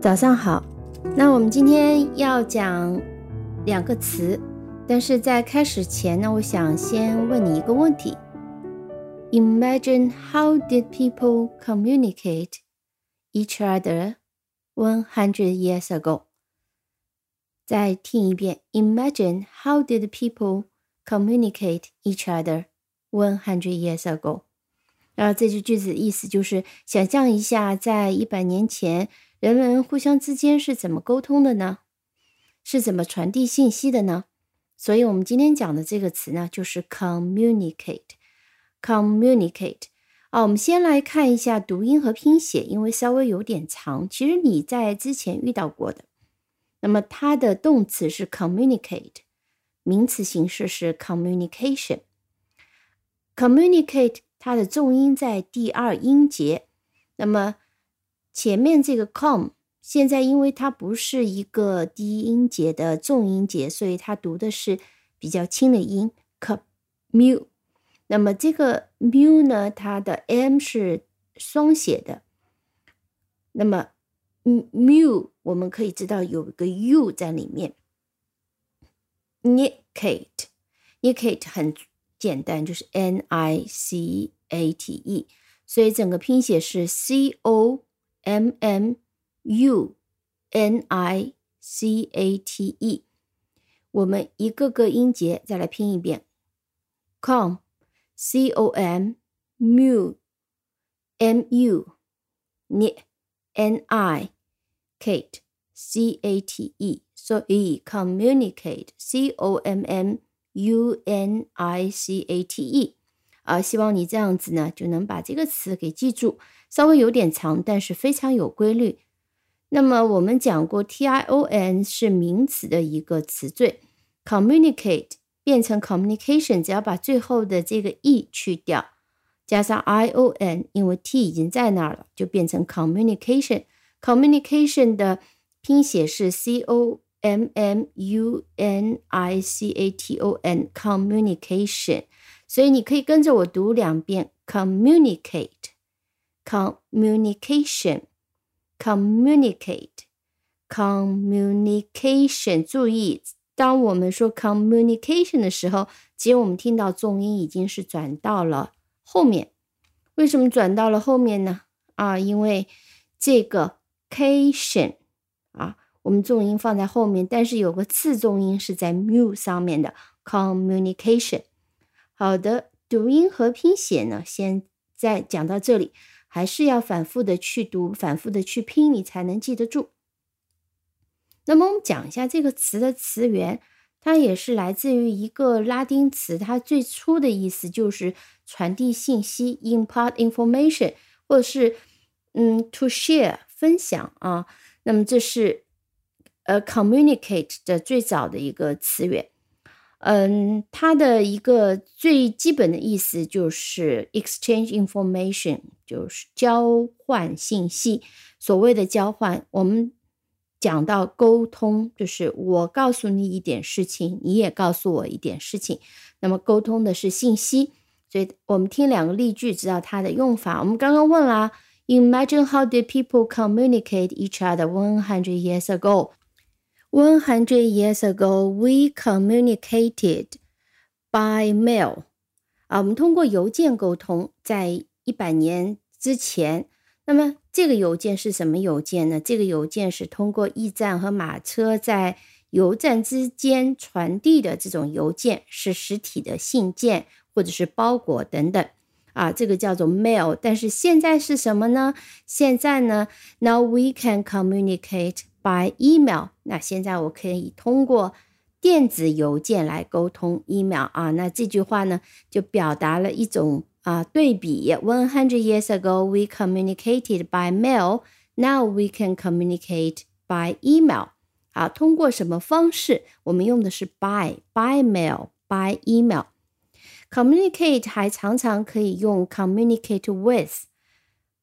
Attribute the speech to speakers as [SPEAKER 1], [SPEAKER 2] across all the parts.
[SPEAKER 1] 早上好，那我们今天要讲两个词，但是在开始前呢，我想先问你一个问题：Imagine how did people communicate each other one hundred years ago？再听一遍：Imagine how did people communicate each other one hundred years ago？然后这句句子的意思就是想象一下，在一百年前。人们互相之间是怎么沟通的呢？是怎么传递信息的呢？所以，我们今天讲的这个词呢，就是 communicate。communicate 啊，我们先来看一下读音和拼写，因为稍微有点长。其实你在之前遇到过的。那么，它的动词是 communicate，名词形式是 communication。communicate 它的重音在第二音节。那么前面这个 com 现在因为它不是一个低音节的重音节，所以它读的是比较轻的音 c mu。那么这个 mu 呢，它的 m 是双写的。那么 mu 我们可以知道有一个 u 在里面。nicate，nicate 很简单，就是 n i c a t e，所以整个拼写是 c o。M M U N I C A T E，我们一个个音节再来拼一遍：com C O M mu M U N N I Kate C A T E，所以 communicate C O M M U N I C A T E。 啊，希望你这样子呢，就能把这个词给记住。稍微有点长，但是非常有规律。那么我们讲过，tion 是名词的一个词缀，communicate 变成 communication，只要把最后的这个 e 去掉，加上 ion，因为 t 已经在那儿了，就变成 communication。communication 的拼写是 c o m m u n i c a t o n，communication。所以你可以跟着我读两遍，communicate。communication, communicate, communication。注意，当我们说 communication 的时候，其实我们听到重音已经是转到了后面。为什么转到了后面呢？啊，因为这个 cation 啊，我们重音放在后面，但是有个次重音是在 mu 上面的 communication。好的，读音和拼写呢，先再讲到这里。还是要反复的去读，反复的去拼，你才能记得住。那么我们讲一下这个词的词源，它也是来自于一个拉丁词，它最初的意思就是传递信息，impart information，或者是嗯，to share 分享啊。那么这是呃，communicate 的最早的一个词源。嗯，它的一个最基本的意思就是 exchange information，就是交换信息。所谓的交换，我们讲到沟通，就是我告诉你一点事情，你也告诉我一点事情。那么沟通的是信息，所以我们听两个例句，知道它的用法。我们刚刚问了，Imagine how did people communicate each other one hundred years ago？one hundred years ago we communicated by mail. 啊我们通过邮件沟通在一百年之前。那么这个邮件是什么邮件呢？这个邮件是通过驿站和马车在邮站之间传递的这种邮件是实体的信件或者是包裹等等。啊这个叫做 mail 但是现在是什么呢？现在呢 now we can communicate By email，那现在我可以通过电子邮件来沟通 email 啊。那这句话呢，就表达了一种啊对比。One hundred years ago, we communicated by mail. Now we can communicate by email. 啊，通过什么方式？我们用的是 by，by mail，by email。Communicate 还常常可以用 communicate with，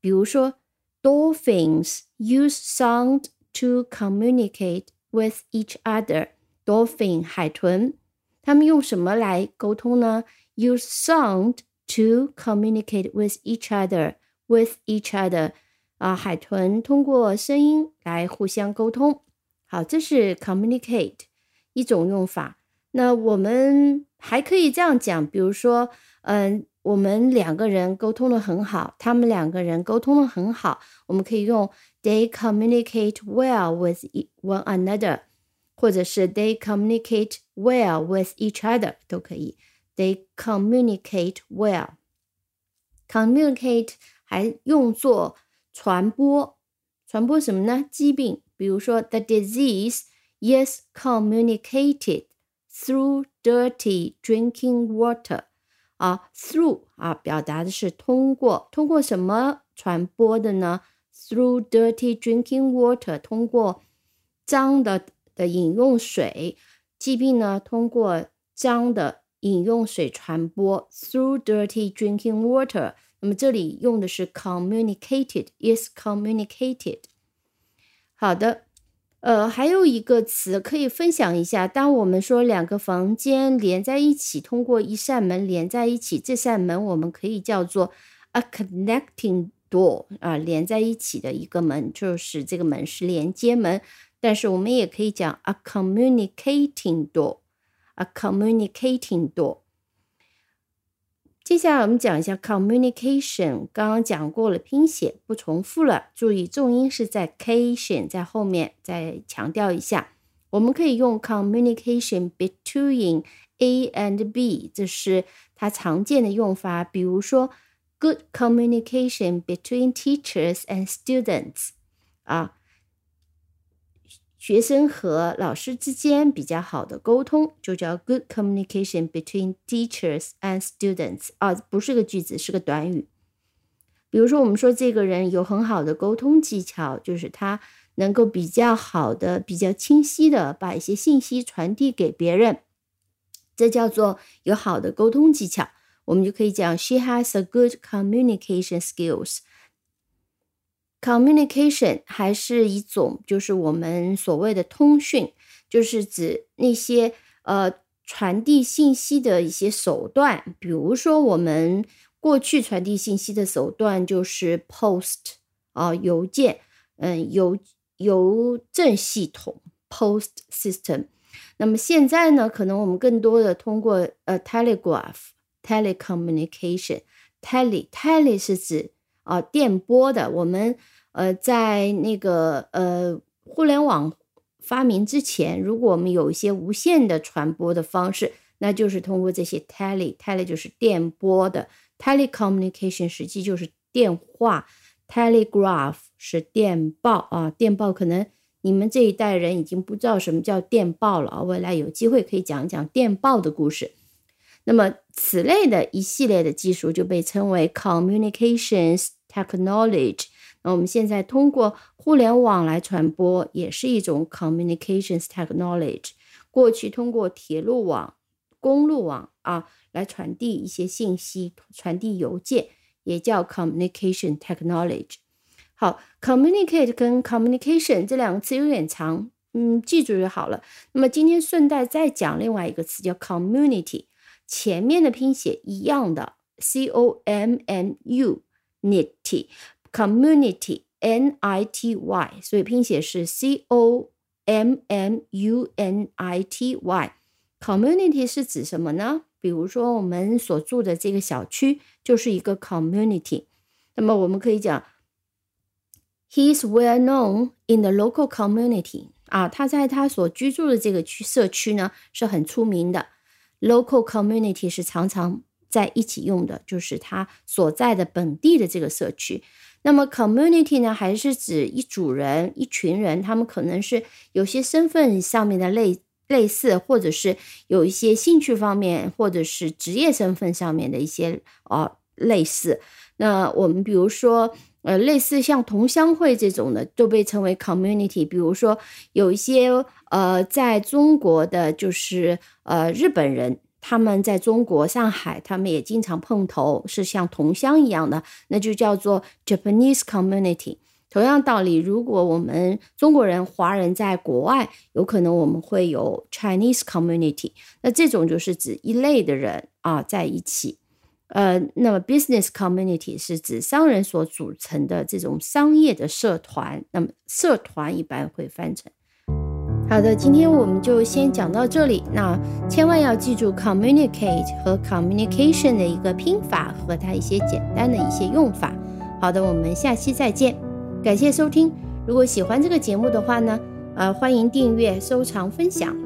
[SPEAKER 1] 比如说 dolphins use sound。To communicate with each other. Dolphin 海豚，他们用什么来沟通呢？Use sound to communicate with each other. With each other，啊，海豚通过声音来互相沟通。好，这是 communicate 一种用法。那我们还可以这样讲，比如说，嗯，我们两个人沟通的很好，他们两个人沟通的很好，我们可以用 they communicate well with one another，或者是 they communicate well with each other 都可以。they communicate well。communicate 还用作传播，传播什么呢？疾病，比如说 the disease is communicated。Through dirty drinking water， 啊，through 啊，表达的是通过，通过什么传播的呢？Through dirty drinking water，通过脏的的饮用水，疾病呢通过脏的饮用水传播。Through dirty drinking water，那么这里用的是 communicated，is communicated。好的。呃，还有一个词可以分享一下。当我们说两个房间连在一起，通过一扇门连在一起，这扇门我们可以叫做 a connecting door 啊，连在一起的一个门，就是这个门是连接门。但是我们也可以讲 a communicating door，a communicating door。接下来我们讲一下 communication，刚刚讲过了拼写，不重复了。注意重音是在 cation 在后面，再强调一下。我们可以用 communication between A and B，这是它常见的用法。比如说 good communication between teachers and students，啊。学生和老师之间比较好的沟通，就叫 good communication between teachers and students 啊，不是个句子，是个短语。比如说，我们说这个人有很好的沟通技巧，就是他能够比较好的、比较清晰的把一些信息传递给别人，这叫做有好的沟通技巧。我们就可以讲 she has a good communication skills。Communication 还是一种，就是我们所谓的通讯，就是指那些呃传递信息的一些手段。比如说，我们过去传递信息的手段就是 post 啊，邮件，嗯，邮邮政系统 post system。那么现在呢，可能我们更多的通过呃 telegraph telecommunication tele tele 是指啊电波的，我们。呃，在那个呃互联网发明之前，如果我们有一些无线的传播的方式，那就是通过这些 tele，tele 就是电波的 telecommunication，实际就是电话，telegraph 是电报啊，电报可能你们这一代人已经不知道什么叫电报了啊，未来有机会可以讲一讲电报的故事。那么此类的一系列的技术就被称为 communications technology。那我们现在通过互联网来传播，也是一种 communications technology。过去通过铁路网、公路网啊来传递一些信息，传递邮件，也叫 communication technology。好，communicate 跟 communication 这两个词有点长，嗯，记住就好了。那么今天顺带再讲另外一个词叫 community，前面的拼写一样的，c o m m u n i t y Community, N-I-T-Y，所以拼写是 C-O-M-M-U-N-I-T-Y。Community 是指什么呢？比如说我们所住的这个小区就是一个 community。那么我们可以讲，He is well known in the local community。啊，他在他所居住的这个区社区呢是很出名的。Local community 是常常在一起用的，就是他所在的本地的这个社区。 那么，community 呢，还是指一组人、一群人，他们可能是有些身份上面的类类似，或者是有一些兴趣方面，或者是职业身份上面的一些哦类似。那我们比如说，呃，类似像同乡会这种的，都被称为 community。比如说，有一些呃，在中国的就是呃日本人。他们在中国上海，他们也经常碰头，是像同乡一样的，那就叫做 Japanese community。同样道理，如果我们中国人、华人在国外，有可能我们会有 Chinese community。那这种就是指一类的人啊在一起。呃，那么 business community 是指商人所组成的这种商业的社团。那么社团一般会翻成。好的，今天我们就先讲到这里。那千万要记住 communicate 和 communication 的一个拼法和它一些简单的一些用法。好的，我们下期再见，感谢收听。如果喜欢这个节目的话呢，呃，欢迎订阅、收藏、分享。